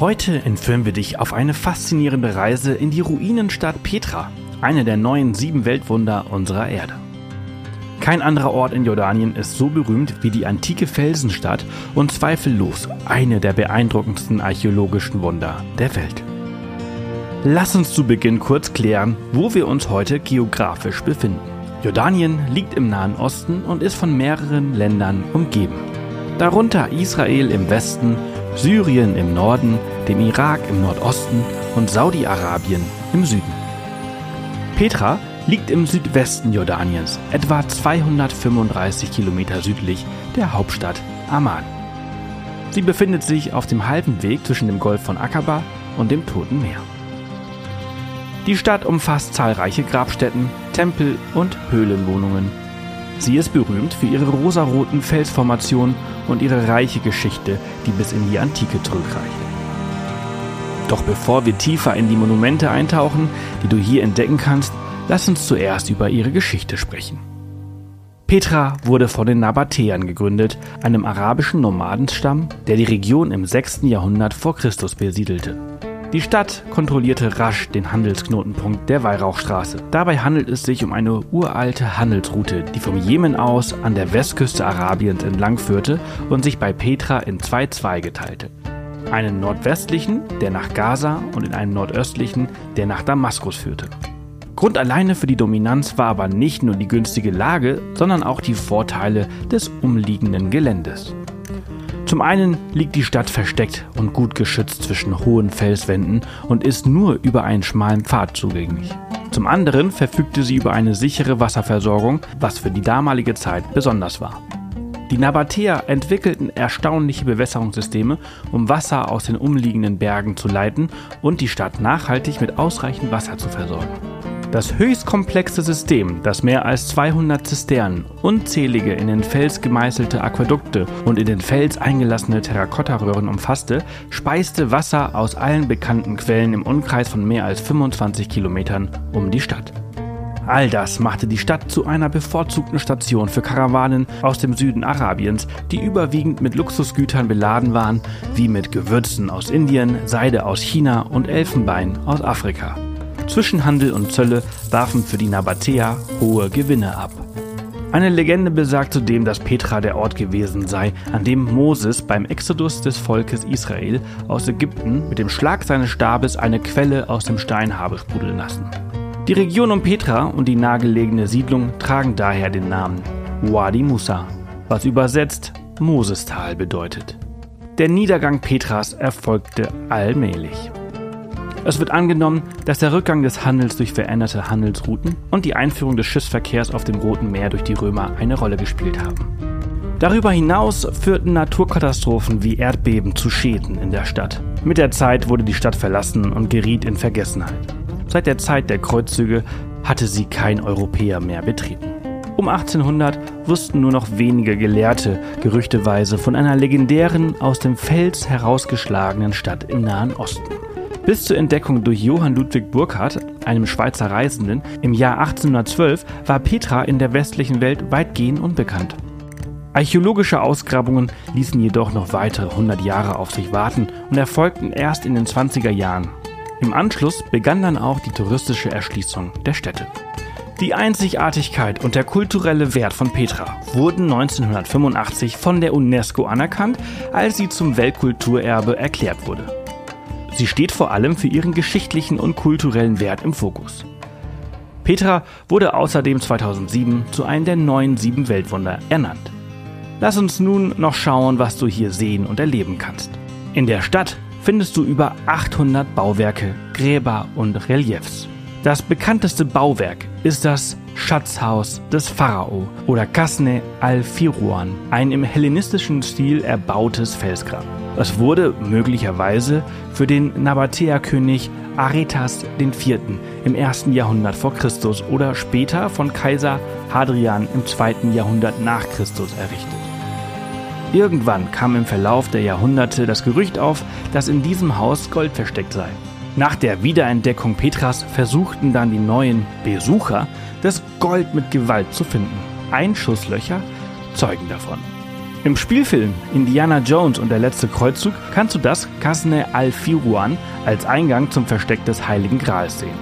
Heute entführen wir dich auf eine faszinierende Reise in die Ruinenstadt Petra, eine der neuen sieben Weltwunder unserer Erde. Kein anderer Ort in Jordanien ist so berühmt wie die antike Felsenstadt und zweifellos eine der beeindruckendsten archäologischen Wunder der Welt. Lass uns zu Beginn kurz klären, wo wir uns heute geografisch befinden. Jordanien liegt im Nahen Osten und ist von mehreren Ländern umgeben. Darunter Israel im Westen Syrien im Norden, dem Irak im Nordosten und Saudi-Arabien im Süden. Petra liegt im Südwesten Jordaniens, etwa 235 Kilometer südlich der Hauptstadt Amman. Sie befindet sich auf dem halben Weg zwischen dem Golf von Aqaba und dem Toten Meer. Die Stadt umfasst zahlreiche Grabstätten, Tempel und Höhlenwohnungen Sie ist berühmt für ihre rosaroten Felsformationen und ihre reiche Geschichte, die bis in die Antike zurückreicht. Doch bevor wir tiefer in die Monumente eintauchen, die du hier entdecken kannst, lass uns zuerst über ihre Geschichte sprechen. Petra wurde von den Nabatäern gegründet, einem arabischen Nomadenstamm, der die Region im 6. Jahrhundert vor Christus besiedelte. Die Stadt kontrollierte rasch den Handelsknotenpunkt der Weihrauchstraße. Dabei handelt es sich um eine uralte Handelsroute, die vom Jemen aus an der Westküste Arabiens entlang führte und sich bei Petra in zwei Zweige teilte. Einen nordwestlichen, der nach Gaza, und in einen nordöstlichen, der nach Damaskus führte. Grund alleine für die Dominanz war aber nicht nur die günstige Lage, sondern auch die Vorteile des umliegenden Geländes. Zum einen liegt die Stadt versteckt und gut geschützt zwischen hohen Felswänden und ist nur über einen schmalen Pfad zugänglich. Zum anderen verfügte sie über eine sichere Wasserversorgung, was für die damalige Zeit besonders war. Die Nabatäer entwickelten erstaunliche Bewässerungssysteme, um Wasser aus den umliegenden Bergen zu leiten und die Stadt nachhaltig mit ausreichend Wasser zu versorgen. Das höchst komplexe System, das mehr als 200 Zisternen, unzählige in den Fels gemeißelte Aquädukte und in den Fels eingelassene Terrakottaröhren umfasste, speiste Wasser aus allen bekannten Quellen im Umkreis von mehr als 25 Kilometern um die Stadt. All das machte die Stadt zu einer bevorzugten Station für Karawanen aus dem Süden Arabiens, die überwiegend mit Luxusgütern beladen waren, wie mit Gewürzen aus Indien, Seide aus China und Elfenbein aus Afrika. Zwischenhandel und Zölle warfen für die Nabatäer hohe Gewinne ab. Eine Legende besagt zudem, dass Petra der Ort gewesen sei, an dem Moses beim Exodus des Volkes Israel aus Ägypten mit dem Schlag seines Stabes eine Quelle aus dem Stein habe sprudeln lassen. Die Region um Petra und die nahegelegene Siedlung tragen daher den Namen Wadi Musa, was übersetzt Mosestal bedeutet. Der Niedergang Petras erfolgte allmählich. Es wird angenommen, dass der Rückgang des Handels durch veränderte Handelsrouten und die Einführung des Schiffsverkehrs auf dem Roten Meer durch die Römer eine Rolle gespielt haben. Darüber hinaus führten Naturkatastrophen wie Erdbeben zu Schäden in der Stadt. Mit der Zeit wurde die Stadt verlassen und geriet in Vergessenheit. Seit der Zeit der Kreuzzüge hatte sie kein Europäer mehr betreten. Um 1800 wussten nur noch wenige Gelehrte gerüchteweise von einer legendären, aus dem Fels herausgeschlagenen Stadt im Nahen Osten. Bis zur Entdeckung durch Johann Ludwig Burckhardt einem Schweizer Reisenden, im Jahr 1812 war Petra in der westlichen Welt weitgehend unbekannt. Archäologische Ausgrabungen ließen jedoch noch weitere 100 Jahre auf sich warten und erfolgten erst in den 20er Jahren. Im Anschluss begann dann auch die touristische Erschließung der Städte. Die Einzigartigkeit und der kulturelle Wert von Petra wurden 1985 von der UNESCO anerkannt, als sie zum Weltkulturerbe erklärt wurde. Sie steht vor allem für ihren geschichtlichen und kulturellen Wert im Fokus. Petra wurde außerdem 2007 zu einem der neuen sieben Weltwunder ernannt. Lass uns nun noch schauen, was du hier sehen und erleben kannst. In der Stadt findest du über 800 Bauwerke, Gräber und Reliefs. Das bekannteste Bauwerk ist das Schatzhaus des Pharao oder Kasne al-Firuan, ein im hellenistischen Stil erbautes Felsgrab. Es wurde möglicherweise für den Nabatäerkönig Aretas IV. im ersten Jahrhundert vor Christus oder später von Kaiser Hadrian im zweiten Jahrhundert nach Christus errichtet. Irgendwann kam im Verlauf der Jahrhunderte das Gerücht auf, dass in diesem Haus Gold versteckt sei. Nach der Wiederentdeckung Petras versuchten dann die neuen Besucher, das Gold mit Gewalt zu finden. Einschusslöcher zeugen davon. Im Spielfilm Indiana Jones und der letzte Kreuzzug kannst du das Kasne al-Firuan als Eingang zum Versteck des Heiligen Grals sehen.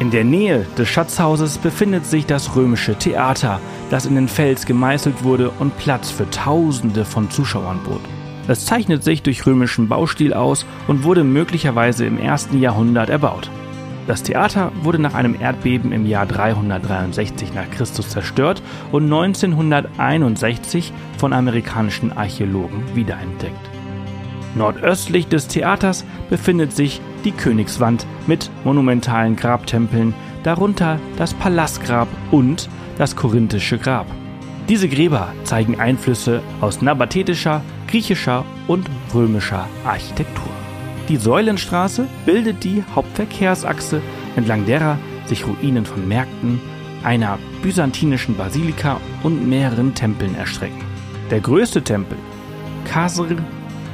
In der Nähe des Schatzhauses befindet sich das römische Theater, das in den Fels gemeißelt wurde und Platz für Tausende von Zuschauern bot. Es zeichnet sich durch römischen Baustil aus und wurde möglicherweise im ersten Jahrhundert erbaut. Das Theater wurde nach einem Erdbeben im Jahr 363 nach Christus zerstört und 1961 von amerikanischen Archäologen wiederentdeckt. Nordöstlich des Theaters befindet sich die Königswand mit monumentalen Grabtempeln, darunter das Palastgrab und das korinthische Grab. Diese Gräber zeigen Einflüsse aus nabatätischer, griechischer und römischer Architektur. Die Säulenstraße bildet die Hauptverkehrsachse, entlang derer sich Ruinen von Märkten, einer byzantinischen Basilika und mehreren Tempeln erstrecken. Der größte Tempel, Kasr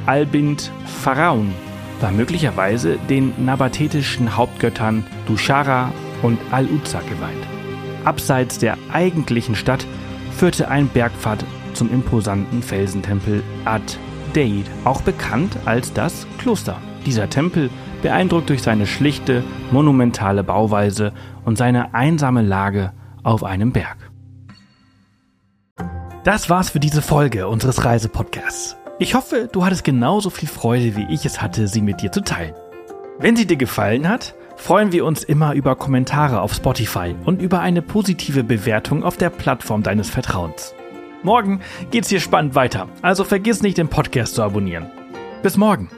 Albint Pharaon war möglicherweise den nabatätischen Hauptgöttern Dushara und Al-Uzza geweiht. Abseits der eigentlichen Stadt führte ein Bergpfad zum imposanten Felsentempel Ad-Deid, auch bekannt als das Kloster. Dieser Tempel beeindruckt durch seine schlichte, monumentale Bauweise und seine einsame Lage auf einem Berg. Das war's für diese Folge unseres Reisepodcasts. Ich hoffe, du hattest genauso viel Freude, wie ich es hatte, sie mit dir zu teilen. Wenn sie dir gefallen hat, freuen wir uns immer über Kommentare auf Spotify und über eine positive Bewertung auf der Plattform deines Vertrauens. Morgen geht's hier spannend weiter, also vergiss nicht, den Podcast zu abonnieren. Bis morgen!